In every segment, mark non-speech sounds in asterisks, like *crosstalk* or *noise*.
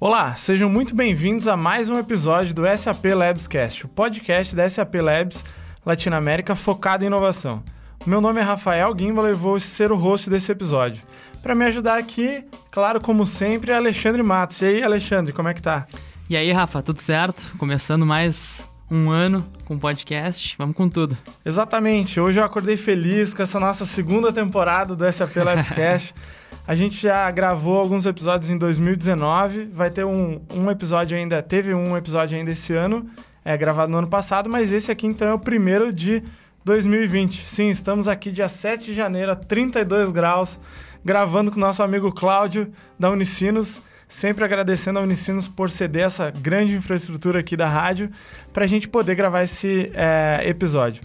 Olá, sejam muito bem-vindos a mais um episódio do SAP Labscast, o podcast da SAP Labs Latinoamérica focado em inovação. Meu nome é Rafael Gimbal e vou ser o host desse episódio. Para me ajudar aqui, claro, como sempre, é Alexandre Matos. E aí, Alexandre, como é que tá? E aí, Rafa, tudo certo? Começando mais um ano com podcast, vamos com tudo. Exatamente, hoje eu acordei feliz com essa nossa segunda temporada do SAP Labscast. *laughs* A gente já gravou alguns episódios em 2019, vai ter um, um episódio ainda, teve um episódio ainda esse ano, é, gravado no ano passado, mas esse aqui então é o primeiro de 2020. Sim, estamos aqui dia 7 de janeiro, a 32 graus, gravando com o nosso amigo Cláudio da Unicinos, sempre agradecendo a Unicinos por ceder essa grande infraestrutura aqui da rádio para a gente poder gravar esse é, episódio.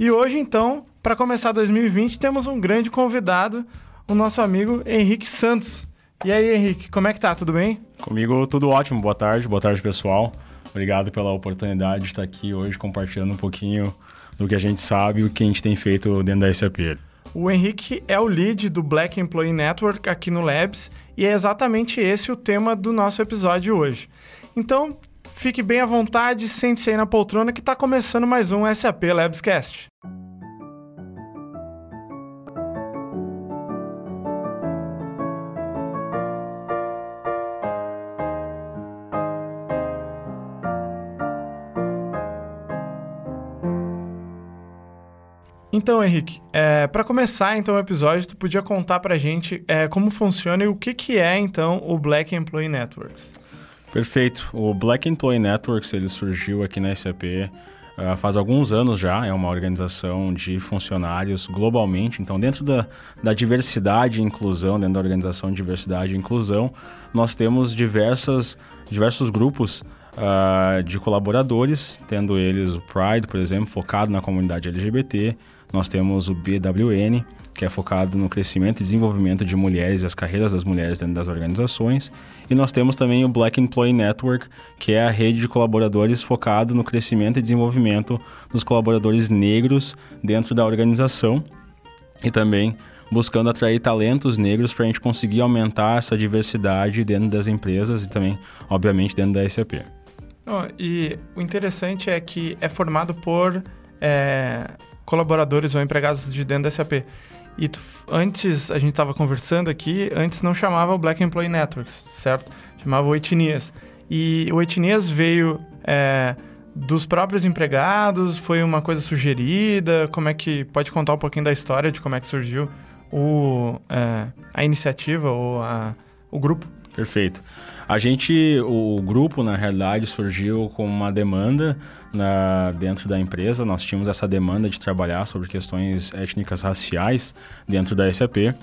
E hoje então, para começar 2020, temos um grande convidado, o nosso amigo Henrique Santos. E aí, Henrique, como é que tá? Tudo bem? Comigo tudo ótimo. Boa tarde, boa tarde, pessoal. Obrigado pela oportunidade de estar aqui hoje compartilhando um pouquinho do que a gente sabe e o que a gente tem feito dentro da SAP. O Henrique é o lead do Black Employee Network aqui no Labs e é exatamente esse o tema do nosso episódio hoje. Então, fique bem à vontade, sente-se aí na poltrona que está começando mais um SAP Labscast. Então, Henrique, é, para começar então o episódio, tu podia contar para a gente é, como funciona e o que, que é então o Black Employee Networks? Perfeito. O Black Employee Networks ele surgiu aqui na SAP uh, faz alguns anos já. É uma organização de funcionários globalmente. Então, dentro da, da diversidade e inclusão, dentro da organização de diversidade e inclusão, nós temos diversas, diversos grupos uh, de colaboradores, tendo eles o Pride, por exemplo, focado na comunidade LGBT. Nós temos o BWN, que é focado no crescimento e desenvolvimento de mulheres e as carreiras das mulheres dentro das organizações. E nós temos também o Black Employee Network, que é a rede de colaboradores focado no crescimento e desenvolvimento dos colaboradores negros dentro da organização. E também buscando atrair talentos negros para a gente conseguir aumentar essa diversidade dentro das empresas e também, obviamente, dentro da SAP. Oh, e o interessante é que é formado por é, colaboradores ou empregados de dentro da SAP. E tu, antes, a gente estava conversando aqui, antes não chamava o Black Employee Networks, certo? Chamava o Etnias. E o Etnias veio é, dos próprios empregados, foi uma coisa sugerida? Como é que... Pode contar um pouquinho da história de como é que surgiu o, é, a iniciativa ou a, o grupo? Perfeito. A gente, o grupo, na realidade, surgiu com uma demanda na, dentro da empresa. Nós tínhamos essa demanda de trabalhar sobre questões étnicas raciais dentro da SAP.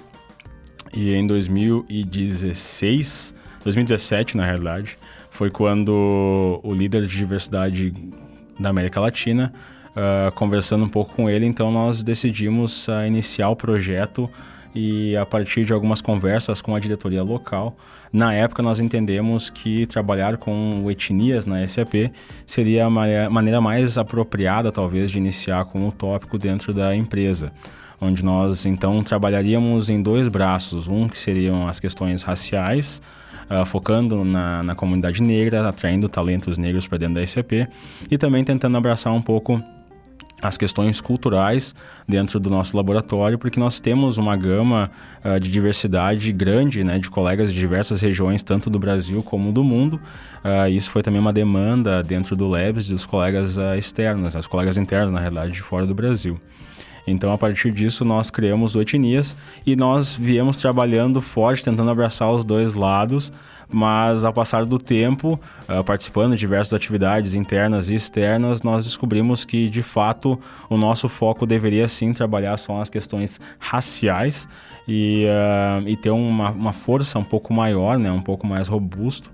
E em 2016, 2017, na realidade, foi quando o líder de diversidade da América Latina, uh, conversando um pouco com ele, então nós decidimos uh, iniciar o projeto e a partir de algumas conversas com a diretoria local, na época nós entendemos que trabalhar com etnias na SAP seria a maneira mais apropriada, talvez, de iniciar com o tópico dentro da empresa onde nós então trabalharíamos em dois braços, um que seriam as questões raciais, uh, focando na, na comunidade negra, atraindo talentos negros para dentro da SAP, e também tentando abraçar um pouco as questões culturais dentro do nosso laboratório, porque nós temos uma gama uh, de diversidade grande, né, de colegas de diversas regiões, tanto do Brasil como do mundo. Uh, isso foi também uma demanda dentro do Labs dos colegas uh, externos, as colegas internas, na realidade, de fora do Brasil. Então, a partir disso, nós criamos o Etnias e nós viemos trabalhando forte, tentando abraçar os dois lados, mas ao passar do tempo, uh, participando de diversas atividades internas e externas, nós descobrimos que de fato o nosso foco deveria sim trabalhar só nas questões raciais e, uh, e ter uma, uma força um pouco maior, né, um pouco mais robusto,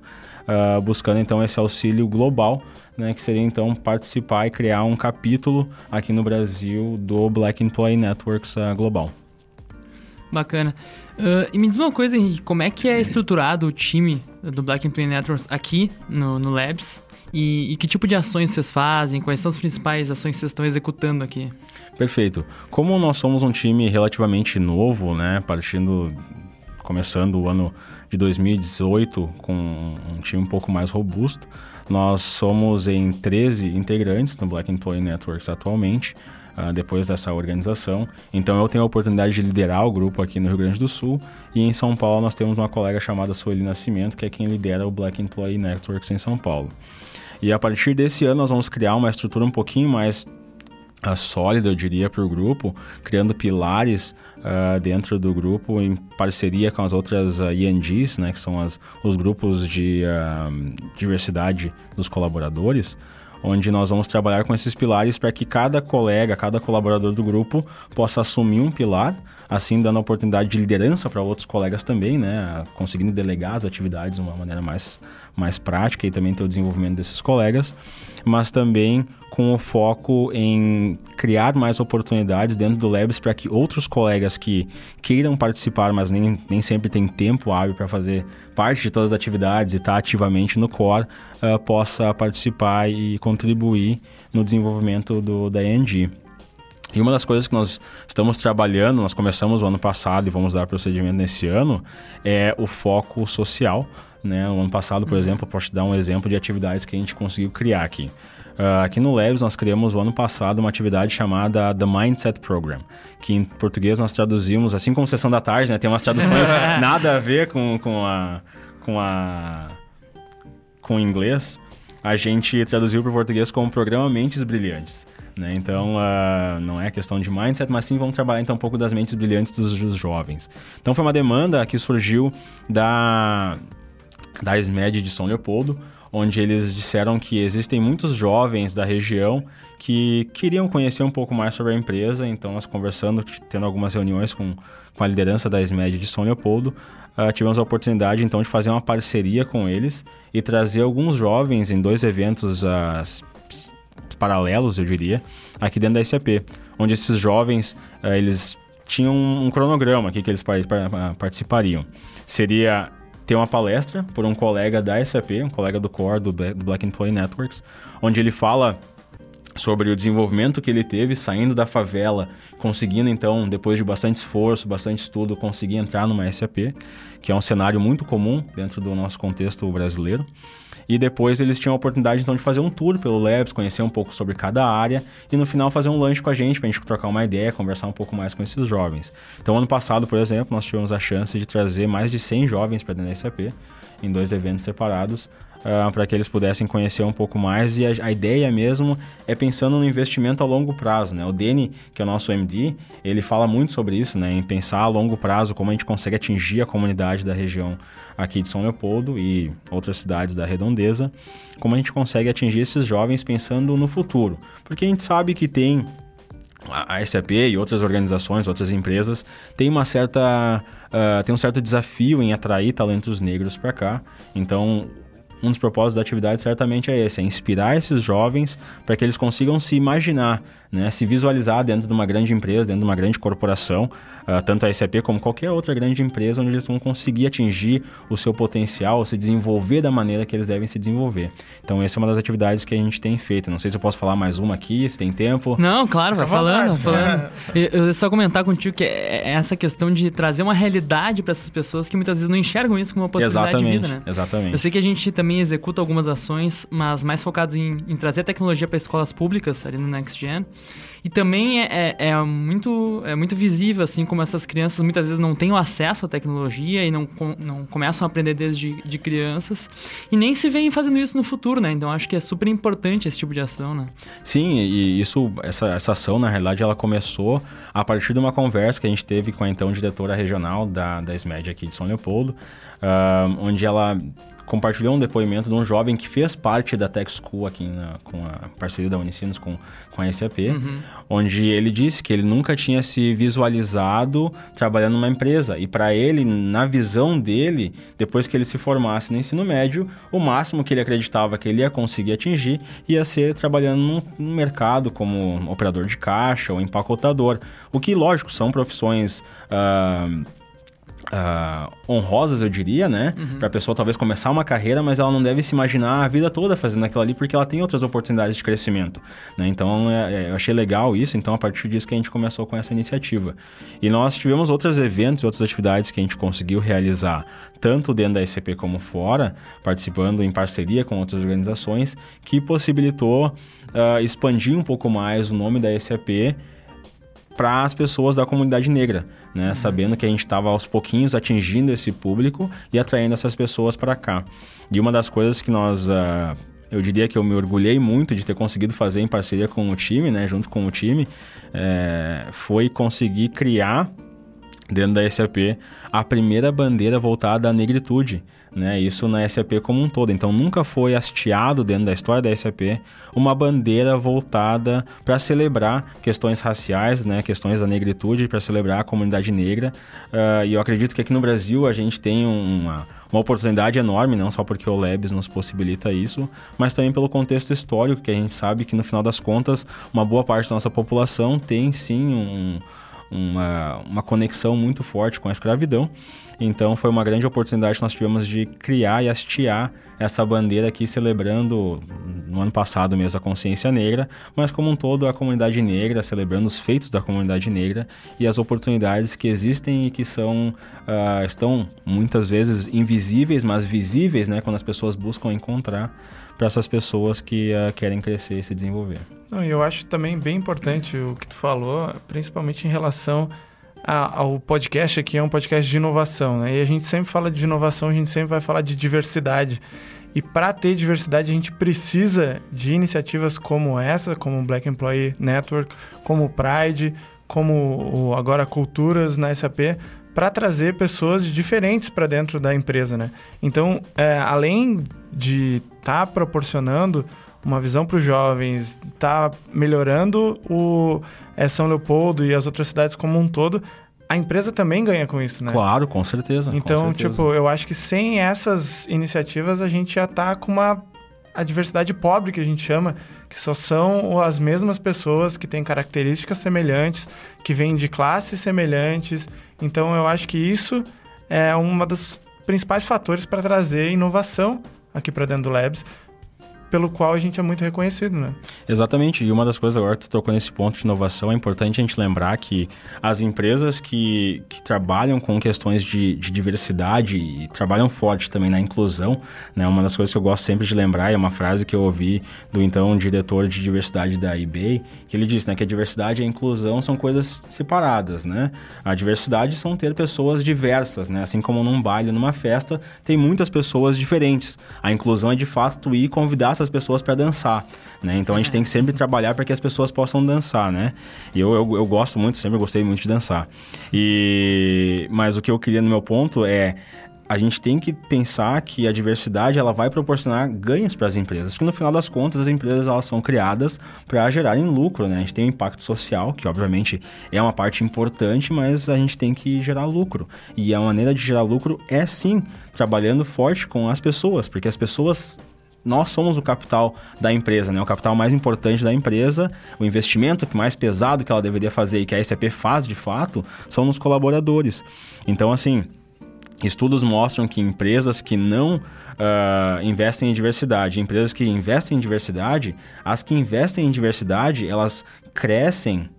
uh, buscando então esse auxílio global. Né, que seria então participar e criar um capítulo aqui no Brasil do Black Employee Networks Global. Bacana. Uh, e me diz uma coisa, Henrique, como é que é estruturado o time do Black Employee Networks aqui no, no Labs? E, e, que tipo de ações vocês fazem? Quais são as principais ações que vocês estão executando aqui? Perfeito. Como nós somos um time relativamente novo, né, partindo começando o ano de 2018 com um time um pouco mais robusto. Nós somos em 13 integrantes no Black Employee Networks atualmente, uh, depois dessa organização. Então eu tenho a oportunidade de liderar o grupo aqui no Rio Grande do Sul e em São Paulo nós temos uma colega chamada Sueli Nascimento, que é quem lidera o Black Employee Networks em São Paulo. E a partir desse ano nós vamos criar uma estrutura um pouquinho mais uh, sólida, eu diria, para o grupo, criando pilares uh, dentro do grupo em parceria com as outras uh, INGs, né, que são as, os grupos de diversidade dos colaboradores, onde nós vamos trabalhar com esses pilares para que cada colega, cada colaborador do grupo possa assumir um pilar, assim dando a oportunidade de liderança para outros colegas também, né, conseguindo delegar as atividades de uma maneira mais, mais prática e também ter o desenvolvimento desses colegas, mas também com o foco em criar mais oportunidades dentro do Labs para que outros colegas que queiram participar, mas nem, nem sempre têm tempo hábil para fazer parte de todas as atividades e estar tá ativamente no core, uh, possa participar e contribuir no desenvolvimento do, da ENG. E uma das coisas que nós estamos trabalhando, nós começamos o ano passado e vamos dar procedimento nesse ano, é o foco social. Né? No ano passado, por uhum. exemplo, posso te dar um exemplo de atividades que a gente conseguiu criar aqui. Uh, aqui no Labs nós criamos o ano passado uma atividade chamada The Mindset Program, que em português nós traduzimos, assim como Sessão da Tarde, né? Tem umas traduções *laughs* nada a ver com, com a... Com a com o inglês, a gente traduziu para o português como Programa Mentes Brilhantes. Né? Então, uh, não é questão de mindset, mas sim vamos trabalhar então um pouco das mentes brilhantes dos, dos jovens. Então, foi uma demanda que surgiu da, da SMED de São Leopoldo, onde eles disseram que existem muitos jovens da região que queriam conhecer um pouco mais sobre a empresa, então nós conversando, tendo algumas reuniões com, com a liderança da SMED de São Leopoldo, uh, tivemos a oportunidade então de fazer uma parceria com eles e trazer alguns jovens em dois eventos uh, paralelos, eu diria, aqui dentro da SAP, onde esses jovens uh, eles tinham um cronograma aqui que eles participariam. Seria ter uma palestra por um colega da SAP, um colega do core do Black Employee Networks, onde ele fala sobre o desenvolvimento que ele teve saindo da favela, conseguindo então, depois de bastante esforço, bastante estudo, conseguir entrar numa SAP, que é um cenário muito comum dentro do nosso contexto brasileiro. E depois eles tinham a oportunidade então de fazer um tour pelo Labs, conhecer um pouco sobre cada área e no final fazer um lanche com a gente, para a gente trocar uma ideia, conversar um pouco mais com esses jovens. Então, ano passado, por exemplo, nós tivemos a chance de trazer mais de 100 jovens para dentro da SAP, em dois eventos separados, uh, para que eles pudessem conhecer um pouco mais. E a, a, ideia mesmo é pensando no investimento a longo prazo. Né? O Deni, que é o nosso MD, ele fala muito sobre isso, né? em pensar a longo prazo como a gente consegue atingir a comunidade da região aqui de São Leopoldo e outras cidades da redondeza, como a gente consegue atingir esses jovens pensando no futuro. Porque a gente sabe que tem a SAP e outras organizações, outras empresas, tem uma certa uh, tem um certo desafio em atrair talentos negros para cá. Então, um dos propósitos da atividade certamente é esse, é inspirar esses jovens para que eles consigam se imaginar, né, se visualizar dentro de uma grande empresa, dentro de uma grande corporação, uh, tanto a SAP como qualquer outra grande empresa, onde eles vão conseguir atingir o seu potencial, se desenvolver da maneira que eles devem se desenvolver. Então, essa é uma das atividades que a gente tem feito. Não sei se eu posso falar mais uma aqui, se tem tempo. Não, claro, vai falando, falando. Eu, eu só comentar contigo que é, é essa questão de trazer uma realidade para essas pessoas que muitas vezes não enxergam isso como uma possibilidade exatamente, de vida, né? Exatamente. Eu sei que a gente também executa algumas ações, mas mais focadas em, em trazer tecnologia para escolas públicas ali no Next Gen. E também é, é, é, muito, é muito visível, assim, como essas crianças muitas vezes não têm o acesso à tecnologia e não, não começam a aprender desde de crianças e nem se veem fazendo isso no futuro, né? Então acho que é super importante esse tipo de ação, né? Sim, e isso, essa, essa ação, na realidade, ela começou a partir de uma conversa que a gente teve com a então diretora regional da, da SMED aqui de São Leopoldo, uh, onde ela compartilhou um depoimento de um jovem que fez parte da Tech School aqui na, com a parceria da Unicinos com, com a SAP, uhum. onde ele disse que ele nunca tinha se visualizado trabalhando numa empresa. E para ele, na visão dele, depois que ele se formasse no ensino médio, o máximo que ele acreditava que ele ia conseguir atingir ia ser trabalhando num, num mercado como operador de caixa ou empacotador. O que, lógico, são profissões. Uh, Uh, honrosas, eu diria, né? Uhum. Para a pessoa talvez começar uma carreira, mas ela não deve se imaginar a vida toda fazendo aquilo ali, porque ela tem outras oportunidades de crescimento. Né? Então, é, é, eu achei legal isso, então a partir disso que a gente começou com essa iniciativa. E nós tivemos outros eventos e outras atividades que a gente conseguiu realizar, tanto dentro da SCP como fora, participando em parceria com outras organizações, que possibilitou uh, expandir um pouco mais o nome da SAP para as pessoas da comunidade negra, né? Uhum. Sabendo que a gente estava aos pouquinhos atingindo esse público e atraindo essas pessoas para cá. E uma das coisas que nós, uh, eu diria que eu me orgulhei muito de ter conseguido fazer em parceria com o time, né? Junto com o time, é, foi conseguir criar dentro da SAP a primeira bandeira voltada à negritude né? Isso na SAP como um todo. Então nunca foi hasteado dentro da história da SAP uma bandeira voltada para celebrar questões raciais, né? Questões da negritude, para celebrar a comunidade negra. Uh, e eu acredito que aqui no Brasil a gente tem uma uma oportunidade enorme, não só porque o Labs nos possibilita isso, mas também pelo contexto histórico, que a gente sabe que no final das contas, uma boa parte da nossa população tem sim um, uma, uma conexão muito forte com a escravidão. Então foi uma grande oportunidade que nós tivemos de criar e hastear essa bandeira aqui celebrando no ano passado mesmo a consciência negra, mas como um todo a comunidade negra, celebrando os feitos da comunidade negra e as oportunidades que existem e que são uh, estão muitas vezes invisíveis, mas visíveis, né, quando as pessoas buscam encontrar para essas pessoas que uh, querem crescer e se desenvolver. Não, eu acho também bem importante o que tu falou, principalmente em relação a, ao podcast aqui, é um podcast de inovação, né? E a gente sempre fala de inovação, a gente sempre vai falar de diversidade. E para ter diversidade, a gente precisa de iniciativas como essa, como o Black Employee Network, como o Pride, como o, agora Culturas na SAP, para trazer pessoas diferentes para dentro da empresa, né? Então, é, além de estar tá proporcionando uma visão para os jovens, está melhorando o é, São Leopoldo e as outras cidades como um todo, a empresa também ganha com isso, né? Claro, com certeza. Então, com certeza. tipo, eu acho que sem essas iniciativas a gente já tá com uma a diversidade pobre que a gente chama, que só são as mesmas pessoas que têm características semelhantes, que vêm de classes semelhantes. Então, eu acho que isso é um dos principais fatores para trazer inovação aqui para dentro do Labs, pelo qual a gente é muito reconhecido, né? Exatamente. E uma das coisas agora que tu tocou nesse ponto de inovação, é importante a gente lembrar que as empresas que, que trabalham com questões de, de diversidade e trabalham forte também na inclusão, né? Uma das coisas que eu gosto sempre de lembrar é uma frase que eu ouvi do então diretor de diversidade da eBay, que ele disse, né, que a diversidade e a inclusão são coisas separadas, né? A diversidade são ter pessoas diversas, né? Assim como num baile, numa festa, tem muitas pessoas diferentes. A inclusão é de fato ir convidar essas pessoas para dançar, né? Então a gente tem que sempre trabalhar para que as pessoas possam dançar, né? E eu, eu, eu gosto muito, sempre gostei muito de dançar. E mas o que eu queria no meu ponto é a gente tem que pensar que a diversidade ela vai proporcionar ganhos para as empresas, porque no final das contas as empresas elas são criadas para gerarem lucro, né? A gente tem um impacto social, que obviamente é uma parte importante, mas a gente tem que gerar lucro. E a maneira de gerar lucro é sim trabalhando forte com as pessoas, porque as pessoas nós somos o capital da empresa, né? O capital mais importante da empresa, o investimento mais pesado que ela deveria fazer e que a SAP faz de fato, são nos colaboradores. Então, assim, estudos mostram que empresas que não uh, investem em diversidade, empresas que investem em diversidade, as que investem em diversidade, elas crescem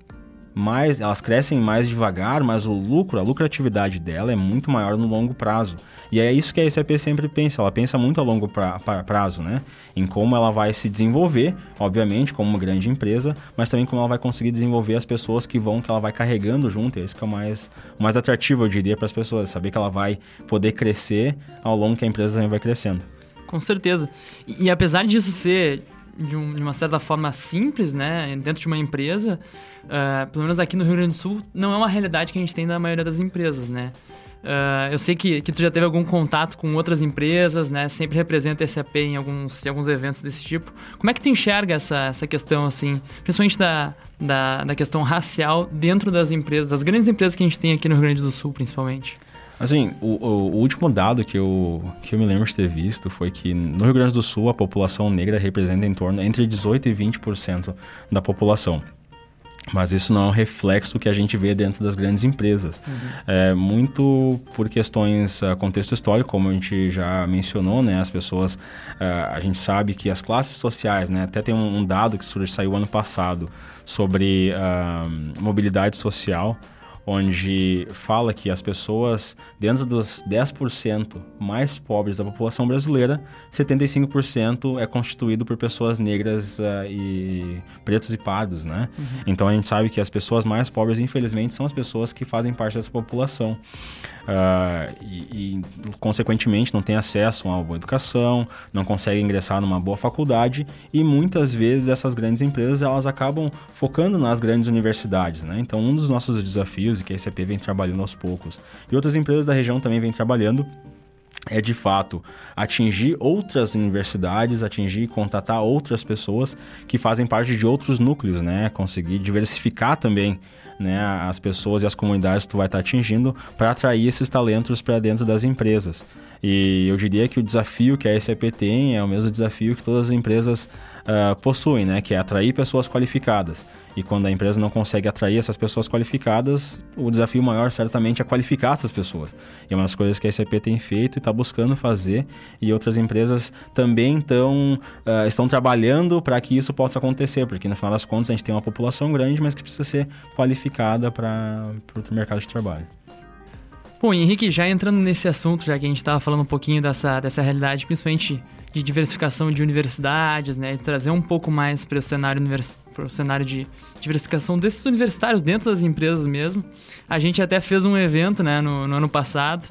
mais, elas crescem mais devagar, mas o lucro, a lucratividade dela é muito maior no longo prazo. E é isso que a SAP sempre pensa, ela pensa muito a longo pra, pra, prazo, né? Em como ela vai se desenvolver, obviamente, como uma grande empresa, mas também como ela vai conseguir desenvolver as pessoas que vão, que ela vai carregando junto. É isso que é o mais, mais atrativo, eu diria, para as pessoas, saber que ela vai poder crescer ao longo que a empresa também vai crescendo. Com certeza. E, e apesar disso ser de, um, de, uma certa forma simples, né, dentro de uma empresa, uh, pelo menos aqui no Rio Grande do Sul, não é uma realidade que a gente tem na maioria das empresas, né? Uh, eu sei que, que tu já teve algum contato com outras empresas, né? Sempre representa SAP em alguns, em alguns eventos desse tipo. Como é que tu enxerga essa, essa questão, assim, principalmente da, da, da questão racial dentro das empresas, das grandes empresas que a gente tem aqui no Rio Grande do Sul, principalmente? Assim, o, o, último dado que eu, que eu me lembro de ter visto foi que no Rio Grande do Sul a população negra representa em torno entre 18% e 20% da população. Mas isso não é um reflexo que a gente vê dentro das grandes empresas. Uhum. É, muito por questões, uh, contexto histórico, como a gente já mencionou, né? As pessoas, uh, a gente sabe que as classes sociais, né? Até tem um, um dado que saiu ano passado sobre uh, mobilidade social onde fala que as pessoas, dentro dos 10% mais pobres da população brasileira, 75% é constituído por pessoas negras uh, e pretos e pardos, né? Uhum. Então a gente sabe que as pessoas mais pobres, infelizmente, são as pessoas que fazem parte dessa população. Uh, e, e, consequentemente, não tem acesso a uma boa educação, não consegue ingressar numa boa faculdade e muitas vezes essas grandes empresas elas acabam focando nas grandes universidades, né? Então, um dos nossos desafios e que a SAP vem trabalhando aos poucos e outras empresas da região também vêm trabalhando é de fato atingir outras universidades, atingir e contatar outras pessoas que fazem parte de outros núcleos, né? Conseguir diversificar também né, as pessoas e as comunidades que tu vai estar atingindo para atrair esses talentos para dentro das empresas. E eu diria que o desafio que a SAP tem é o mesmo desafio que todas as empresas uh, possuem, né? Que é atrair pessoas qualificadas. E quando a empresa não consegue atrair essas pessoas qualificadas, o desafio maior certamente é qualificar essas pessoas. E é uma das coisas que a SAP tem feito e está buscando fazer. E outras empresas também tão, uh, estão trabalhando para que isso possa acontecer, porque no final das contas a gente tem uma população grande, mas que precisa ser qualificada para o mercado de trabalho. Bom, Henrique, já entrando nesse assunto, já que a gente estava falando um pouquinho dessa, dessa realidade, principalmente de diversificação de universidades, né, de trazer um pouco mais para o cenário, univers... cenário de diversificação desses universitários dentro das empresas mesmo. A gente até fez um evento né, no, no ano passado,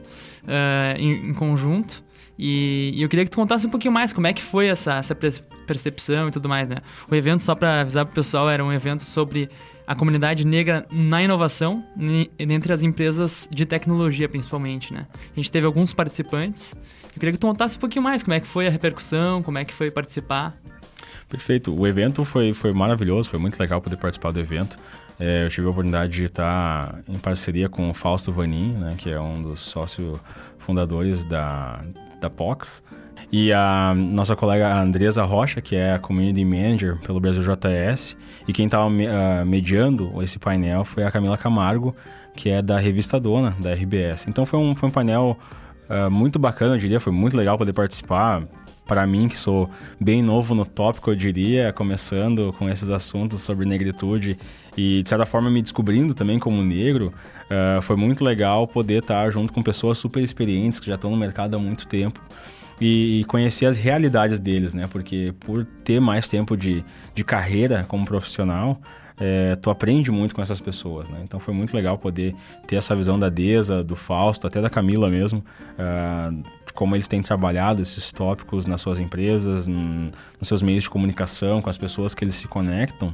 uh, em, em, conjunto, e, e, eu queria que tu contasse um pouquinho mais como é que foi essa, essa percepção e tudo mais. Né? O evento, só para avisar para o pessoal, era um evento sobre a comunidade negra na inovação, entre as empresas de tecnologia principalmente, né? A gente teve alguns participantes. Eu queria que tu contasse um pouquinho mais como é que foi a repercussão, como é que foi participar. Perfeito. O evento foi, foi maravilhoso, foi muito legal poder participar do evento. É, eu tive a oportunidade de estar em parceria com o Fausto Vanin, né, que é um dos sócios fundadores da, da POX. E a nossa colega Andresa Rocha, que é a Community Manager pelo Brasil JS, e quem estava uh, mediando esse painel foi a Camila Camargo, que é da revista Dona, da RBS. Então foi um, foi um painel uh, muito bacana, eu diria, foi muito legal poder participar. Para mim, que sou bem novo no tópico, eu diria, começando com esses assuntos sobre negritude e, de certa forma, me descobrindo também como negro, uh, foi muito legal poder estar junto com pessoas super experientes que já estão no mercado há muito tempo e conhecer as realidades deles, né? Porque por ter mais tempo de, de carreira como profissional, é, tu aprende muito com essas pessoas, né? Então foi muito legal poder ter essa visão da Deza, do Fausto, até da Camila mesmo, de como eles têm trabalhado esses tópicos nas suas empresas, nos seus meios de comunicação, com as pessoas que eles se conectam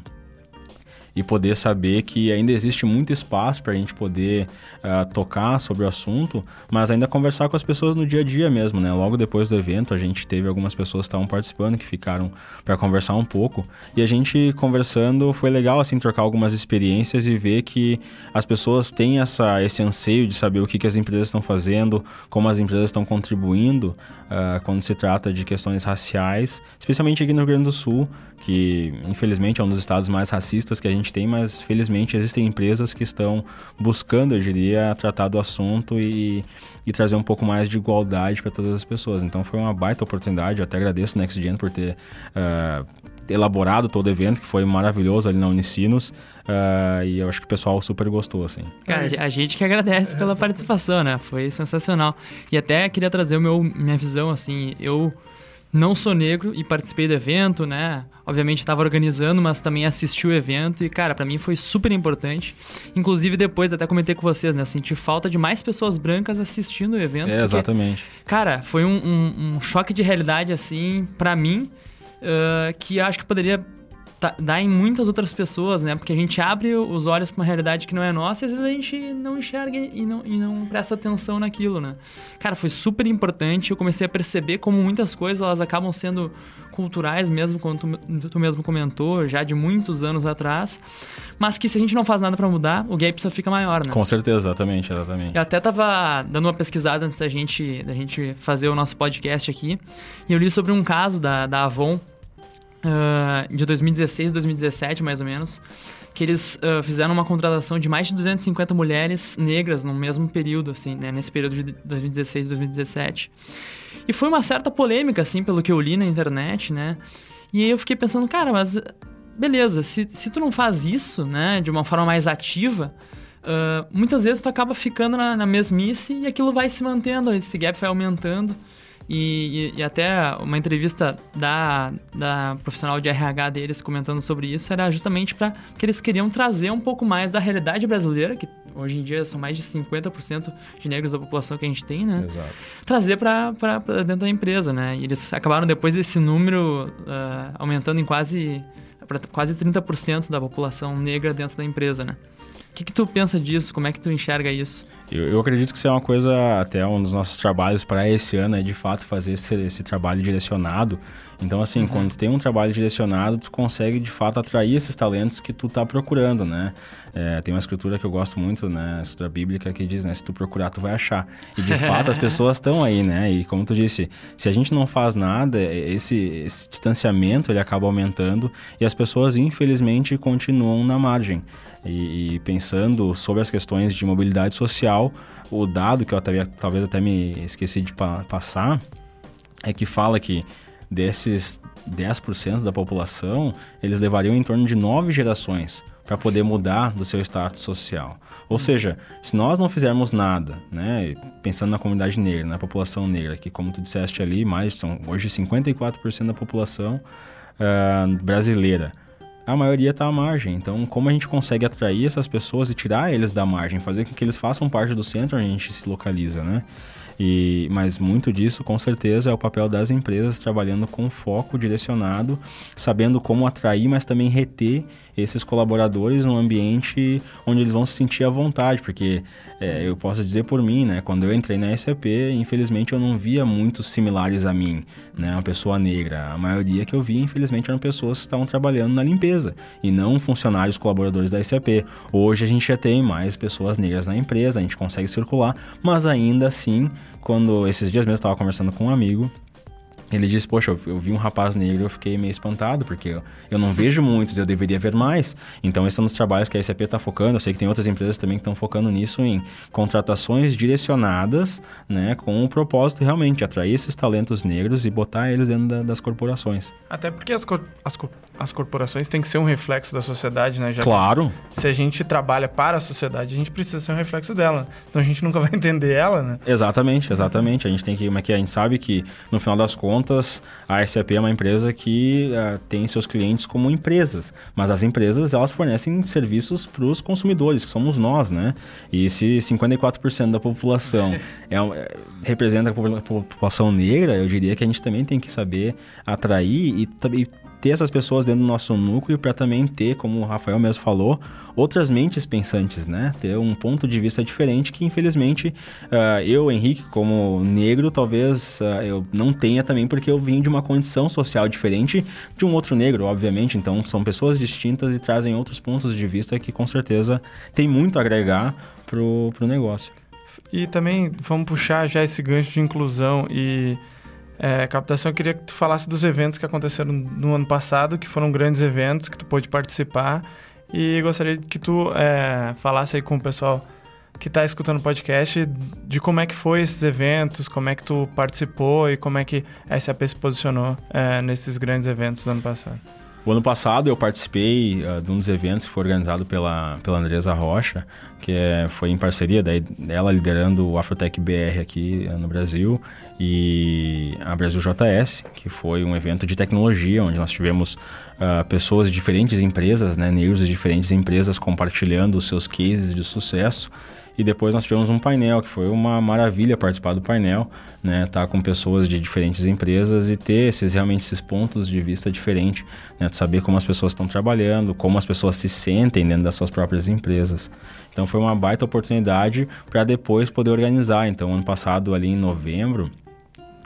e poder saber que ainda existe muito espaço para a gente poder uh, tocar sobre o assunto, mas ainda conversar com as pessoas no dia a dia mesmo, né? Logo depois do evento, a gente teve algumas pessoas que estavam participando que ficaram para conversar um pouco e a gente conversando foi legal assim trocar algumas experiências e ver que as pessoas têm essa esse anseio de saber o que, que as empresas estão fazendo, como as empresas estão contribuindo uh, quando se trata de questões raciais, especialmente aqui no Rio Grande do Sul, que infelizmente é um dos estados mais racistas que a gente tem, mas felizmente existem empresas que estão buscando, eu diria, tratar do assunto e, e trazer um pouco mais de igualdade para todas as pessoas. Então foi uma baita oportunidade, eu até agradeço o NextGen por ter uh, elaborado todo o evento, que foi maravilhoso ali na Unicinos. Uh, e eu acho que o pessoal super gostou, assim. Cara, a gente que agradece pela participação, né? Foi sensacional. E até queria trazer o meu, minha visão, assim, eu não sou negro e participei do evento, né? Obviamente estava organizando, mas também assisti o evento e, cara, para mim foi super importante. Inclusive, depois até comentei com vocês, né? Senti falta de mais pessoas brancas assistindo o evento. É, porque, exatamente. Cara, foi um, um, um choque de realidade, assim, para mim, uh, que acho que poderia tá, dá em muitas outras pessoas, né? Porque a gente abre os olhos para uma realidade que não é nossa e às vezes a gente não enxerga e não, e não presta atenção naquilo, né? Cara, foi super importante. Eu comecei a perceber como muitas coisas elas acabam sendo culturais mesmo, como tu, tu mesmo comentou, já de muitos anos atrás. Mas que se a gente não faz nada para mudar, o gap só fica maior, né? Com certeza, exatamente, exatamente. Eu até tava dando uma pesquisada antes da gente, da gente fazer o nosso podcast aqui. E eu li sobre um caso da, da Avon, uh, de 2016, 2017 mais ou menos, que eles uh, fizeram uma contratação de mais de 250 mulheres negras no mesmo período, assim, né? Nesse período de 2016 2017. E foi uma certa polêmica, assim, pelo que eu li na internet, né? E aí eu fiquei pensando, cara, mas beleza, se, se tu não faz isso, né, de uma forma mais ativa, uh, muitas vezes tu acaba ficando na, na mesmice e aquilo vai se mantendo, esse gap vai aumentando. E, e, e, até uma entrevista da, da profissional de RH deles comentando sobre isso era justamente para que eles queriam trazer um pouco mais da realidade brasileira, que hoje em dia são mais de 50% de negros da população que a gente tem, né? Exato. Trazer para dentro da empresa, né? E eles acabaram depois desse número uh, aumentando em quase, quase 30% da população negra dentro da empresa, né? Que, que tu pensa disso? Como é que tu enxerga isso? Eu, eu, acredito que isso é uma coisa, até um dos nossos trabalhos para esse ano, é de fato fazer esse, esse trabalho direcionado. Então, assim, uhum. quando tu tem um trabalho direcionado, tu consegue de fato atrair esses talentos que tu tá procurando, né? É, tem uma escritura que eu gosto muito, né? A escritura bíblica que diz, né? Se tu procurar, tu vai achar. E de fato as *laughs* pessoas estão aí, né? E como tu disse, se a gente não faz nada, esse, esse distanciamento ele acaba aumentando e as pessoas, infelizmente, continuam na margem. E, e, pensando sobre as questões de mobilidade social, o dado que eu até, talvez até me esqueci de pa passar é que fala que desses 10% da população, eles levariam em torno de nove gerações para poder mudar do seu status social. Ou seja, se nós não fizermos nada, né, pensando na comunidade negra, na população negra, que como tu disseste ali, mais são hoje 54% da população uh, brasileira, a maioria está à margem. Então, como a gente consegue atrair essas pessoas e tirar eles da margem, fazer com que eles façam parte do centro onde a gente se localiza, né? E, mas muito disso, com certeza, é o papel das empresas trabalhando com foco direcionado, sabendo como atrair, mas também reter esses colaboradores num ambiente onde eles vão se sentir à vontade, porque é, eu posso dizer por mim, né? Quando eu entrei na SAP, infelizmente eu não via muitos similares a mim, né? Uma pessoa negra. A maioria que eu via, infelizmente, eram pessoas que estavam trabalhando na limpeza e não funcionários colaboradores da SAP. Hoje a gente já tem mais pessoas negras na empresa, a gente consegue circular, mas ainda assim, quando esses dias mesmo eu estava conversando com um amigo ele disse, poxa, eu, vi um rapaz negro eu fiquei meio espantado, porque eu, não vejo muitos, eu deveria ver mais. Então, esses são os trabalhos que a SAP está focando. Eu sei que tem outras empresas também que estão focando nisso, em contratações direcionadas, né, com o propósito realmente de atrair esses talentos negros e botar eles dentro da, das corporações. Até porque as, cor, as, as corporações têm que ser um reflexo da sociedade, né? Já claro. Se a gente trabalha para a sociedade, a gente precisa ser um reflexo dela. Então, a gente nunca *laughs* vai entender ela, né? Exatamente, exatamente. A gente tem que, como é que é? A gente sabe que, no final das contas, contas, a SAP é uma empresa que uh, tem seus clientes como empresas, mas as empresas elas fornecem serviços para os consumidores, que somos nós, né? E se 54% da população *laughs* é, é, representa a população negra, eu diria que a gente também tem que saber atrair e, e ter essas pessoas dentro do nosso núcleo para também ter, como o Rafael mesmo falou, outras mentes pensantes, né? Ter um ponto de vista diferente que, infelizmente, uh, eu, Henrique, como negro, talvez uh, eu não tenha também, porque eu vim de uma condição social diferente de um outro negro, obviamente. Então, são pessoas distintas e trazem outros pontos de vista que, com certeza, tem muito a agregar pro, pro negócio. E também vamos puxar já esse gancho de inclusão e é, captação, eu queria que tu falasse dos eventos que aconteceram no ano passado, que foram grandes eventos que tu pôde participar. E gostaria que tu é, falasse aí com o pessoal que está escutando o podcast de como é que foi esses eventos, como é que tu participou e como é que a SAP se posicionou é, nesses grandes eventos do ano passado. O ano passado eu participei uh, de um dos eventos que foi organizado pela, pela Andresa Rocha, que é, foi em parceria daí, dela liderando o Afrotech BR aqui uh, no Brasil e a Brasil JS, que foi um evento de tecnologia onde nós tivemos uh, pessoas de diferentes empresas, né, negros de diferentes empresas compartilhando os seus cases de sucesso e depois nós tivemos um painel, que foi uma maravilha participar do painel, né? Estar tá com pessoas de diferentes empresas e ter esses, realmente esses pontos de vista diferentes, né? Saber como as pessoas estão trabalhando, como as pessoas se sentem dentro das suas próprias empresas. Então foi uma baita oportunidade para depois poder organizar. Então, ano passado, ali em novembro,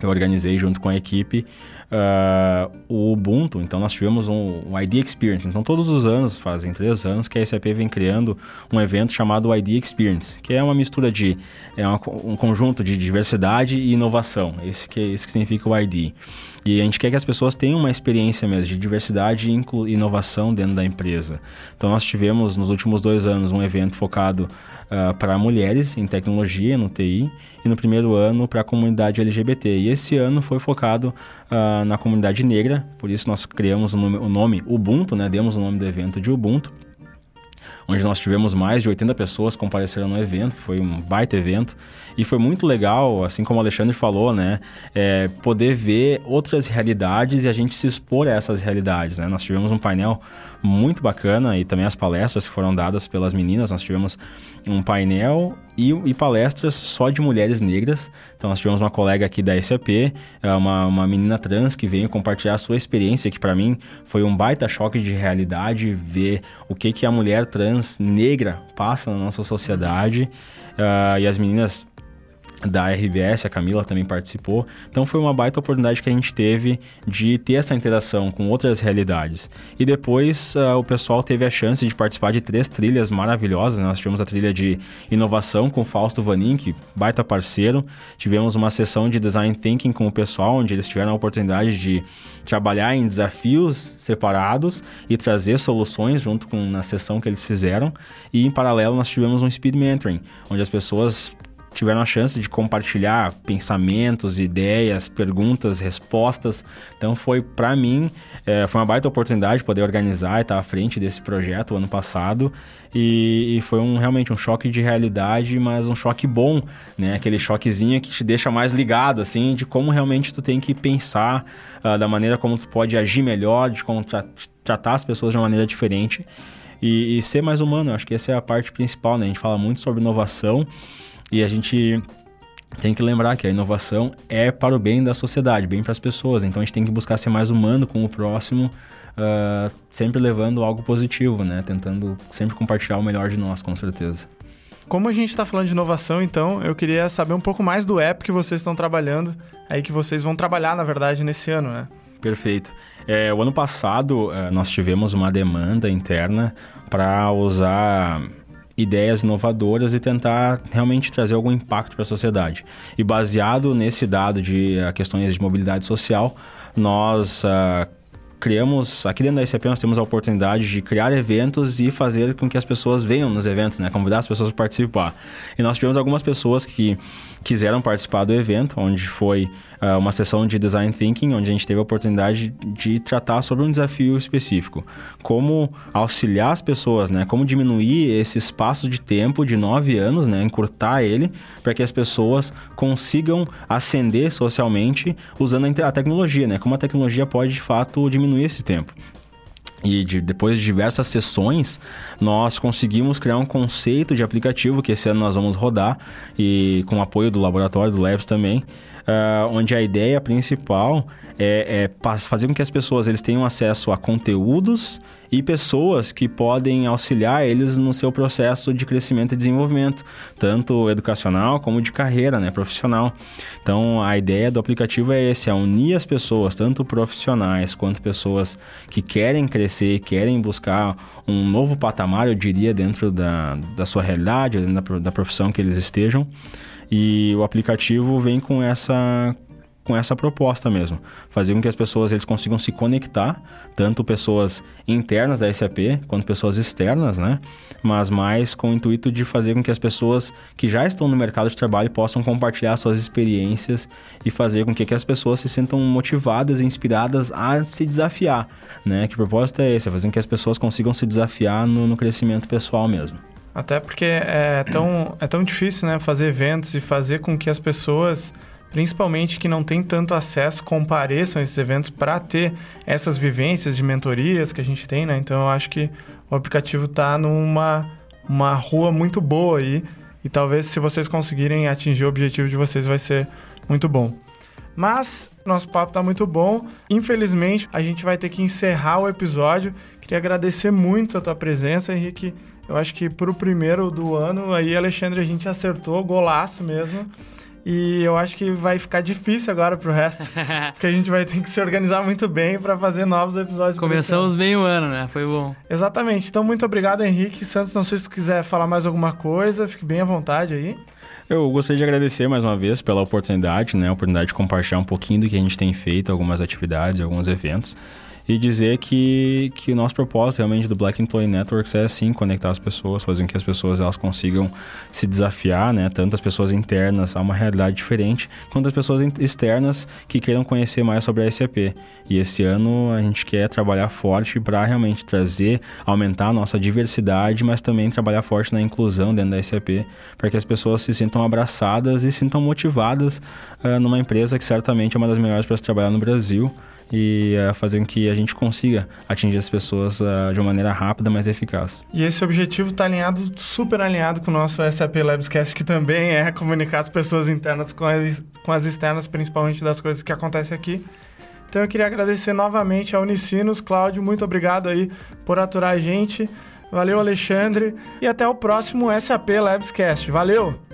eu organizei junto com a equipe uh, o Ubuntu. Então, nós tivemos um, um, ID Experience. Então, todos os anos, fazem três anos, que a SAP vem criando um evento chamado ID Experience, que é uma mistura de é uma, um conjunto de diversidade e inovação. Esse que, esse que significa o ID. E a gente quer que as pessoas tenham uma experiência mesmo de diversidade e inovação dentro da empresa. Então, nós tivemos nos últimos dois anos um evento focado uh, para mulheres em tecnologia, no TI, e no primeiro ano para a comunidade LGBT. E esse ano foi focado uh, na comunidade negra, por isso nós criamos o nome, o nome Ubuntu, né? demos o nome do evento de Ubuntu onde nós tivemos mais de 80 pessoas compareceram no evento, que foi um baita evento, e foi muito legal, assim como o Alexandre falou, né, é, poder ver outras realidades e a gente se expor a essas realidades, né. Nós tivemos um painel muito bacana e também as palestras que foram dadas pelas meninas, nós tivemos um painel e, e palestras só de mulheres negras. Então nós tivemos uma colega aqui da SAP, é uma, uma menina trans que veio compartilhar a sua experiência, que para mim foi um baita choque de realidade ver o que, que a mulher trans negra passa na nossa sociedade. Uh, e as meninas da RBS, a Camila também participou. Então foi uma baita oportunidade que a gente teve de ter essa interação com outras realidades. E depois uh, o pessoal teve a chance de participar de três trilhas maravilhosas. Né? Nós tivemos a trilha de inovação com Fausto Vanin, que baita parceiro. Tivemos uma sessão de design thinking com o pessoal, onde eles tiveram a oportunidade de trabalhar em desafios separados e trazer soluções junto com na sessão que eles fizeram. E em paralelo nós tivemos um speed mentoring, onde as pessoas tiveram a chance de compartilhar pensamentos, ideias, perguntas, respostas. Então foi para mim é, foi uma baita oportunidade poder organizar e estar à frente desse projeto ano passado e, e, foi um realmente um choque de realidade, mas um choque bom, né? Aquele choquezinho que te deixa mais ligado assim de como realmente tu tem que pensar uh, da maneira como tu pode agir melhor, de como tra tratar as pessoas de uma maneira diferente. E, e ser mais humano, acho que essa é a parte principal, né? A gente fala muito sobre inovação, e a gente tem que lembrar que a inovação é para o bem da sociedade, bem para as pessoas. Então a gente tem que buscar ser mais humano com o próximo, uh, sempre levando algo positivo, né? Tentando sempre compartilhar o melhor de nós, com certeza. Como a gente está falando de inovação, então, eu queria saber um pouco mais do app que vocês estão trabalhando, aí que vocês vão trabalhar, na verdade, nesse ano, né? Perfeito. É, o ano passado, uh, nós tivemos uma demanda interna para usar ideias inovadoras e tentar realmente trazer algum impacto para a sociedade. E baseado nesse dado de uh, questões de mobilidade social, nós uh, criamos, aqui dentro da ICP nós temos a oportunidade de criar eventos e fazer com que as pessoas venham nos eventos, né? Convidar as pessoas a participar. E nós tivemos algumas pessoas que quiseram participar do evento, onde foi uma sessão de design thinking, onde a gente teve a oportunidade de tratar sobre um desafio específico, como auxiliar as pessoas, né? Como diminuir esse espaço de tempo de nove anos, né? Encurtar ele para que as pessoas consigam ascender socialmente usando a tecnologia, né? Como a tecnologia pode de fato diminuir esse tempo. E de, depois de diversas sessões, nós conseguimos criar um conceito de aplicativo que esse ano nós vamos rodar e com o apoio do laboratório do Labs também, uh, onde a ideia principal é, é, fazer com que as pessoas eles tenham acesso a conteúdos e pessoas que podem auxiliar eles no seu processo de crescimento e desenvolvimento, tanto educacional como de carreira, né, profissional. Então, a ideia do aplicativo é esse, é unir as pessoas, tanto profissionais quanto pessoas que querem crescer, querem buscar um novo patamar, eu diria, dentro da, da sua realidade, da, da profissão que eles estejam. E o aplicativo vem com essa com essa proposta mesmo, fazer com que as pessoas eles consigam se conectar, tanto pessoas internas da SAP quanto pessoas externas, né? Mas mais com o intuito de fazer com que as pessoas que já estão no mercado de trabalho possam compartilhar suas experiências e fazer com que, que as pessoas se sintam motivadas e inspiradas a se desafiar, né? Que propósito é esse, é fazer com que as pessoas consigam se desafiar no, no crescimento pessoal mesmo. Até porque é tão, é tão difícil, né? Fazer eventos e fazer com que as pessoas principalmente que não tem tanto acesso, compareçam a esses eventos para ter essas vivências de mentorias que a gente tem, né? Então eu acho que o aplicativo está numa uma rua muito boa aí e talvez se vocês conseguirem atingir o objetivo de vocês vai ser muito bom. Mas nosso papo está muito bom. Infelizmente, a gente vai ter que encerrar o episódio. Queria agradecer muito a tua presença, Henrique. Eu acho que para o primeiro do ano aí, Alexandre, a gente acertou, golaço mesmo. E eu acho que vai ficar difícil agora pro resto, *laughs* porque a gente vai ter que se organizar muito bem para fazer novos episódios. Começamos bem o ano, né? Foi bom. Exatamente. Então, muito obrigado, Henrique. Santos, não sei se tu quiser falar mais alguma coisa, fique bem à vontade aí. Eu gostaria de agradecer mais uma vez pela oportunidade, né? A oportunidade de compartilhar um pouquinho do que a gente tem feito, algumas atividades, alguns eventos e dizer que, que o nosso propósito realmente do Black Employee Networks é sim conectar as pessoas, fazer com que as pessoas elas consigam se desafiar, né? Tanto as pessoas internas a uma realidade diferente, quanto as pessoas externas que queiram conhecer mais sobre a SAP. E esse ano a gente quer trabalhar forte para realmente trazer, aumentar a nossa diversidade, mas também trabalhar forte na inclusão dentro da SAP, para que as pessoas se sintam abraçadas e sintam motivadas uh, numa empresa que certamente é uma das melhores para se trabalhar no Brasil e uh, fazer com que a gente consiga atingir as pessoas uh, de uma maneira rápida, mas eficaz. E esse objetivo está alinhado, super alinhado com o nosso SAP Labscast, que também é comunicar as pessoas internas com as, com as externas, principalmente das coisas que acontecem aqui. Então eu queria agradecer novamente a Unicinos. Cláudio, muito obrigado aí por aturar a gente. Valeu, Alexandre. E até o próximo SAP Labscast. Valeu!